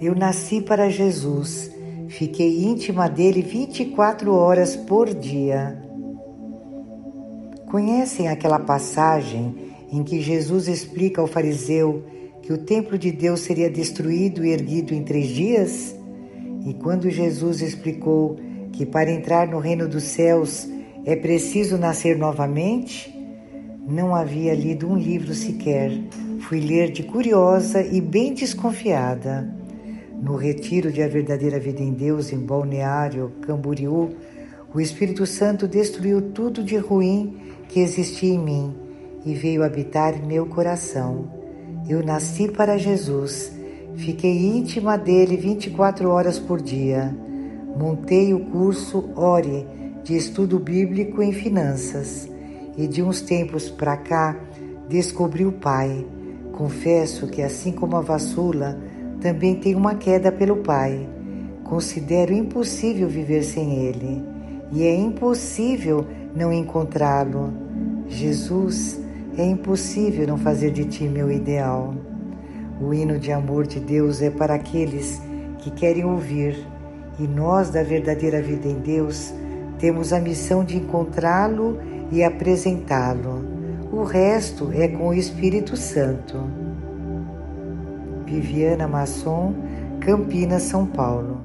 Eu nasci para Jesus, fiquei íntima dele 24 horas por dia. Conhecem aquela passagem em que Jesus explica ao fariseu que o templo de Deus seria destruído e erguido em três dias? E quando Jesus explicou que para entrar no reino dos céus é preciso nascer novamente? Não havia lido um livro sequer. Fui ler de curiosa e bem desconfiada. No retiro de A Verdadeira Vida em Deus, em Balneário Camboriú, o Espírito Santo destruiu tudo de ruim que existia em mim e veio habitar meu coração. Eu nasci para Jesus, fiquei íntima dele 24 horas por dia. Montei o curso Ore de estudo bíblico em finanças e de uns tempos para cá descobri o Pai. Confesso que, assim como a vassula, também tem uma queda pelo Pai. Considero impossível viver sem Ele e é impossível não encontrá-lo. Jesus, é impossível não fazer de ti meu ideal. O hino de amor de Deus é para aqueles que querem ouvir, e nós, da verdadeira vida em Deus, temos a missão de encontrá-lo e apresentá-lo. O resto é com o Espírito Santo. Viviana Masson, Campinas, São Paulo.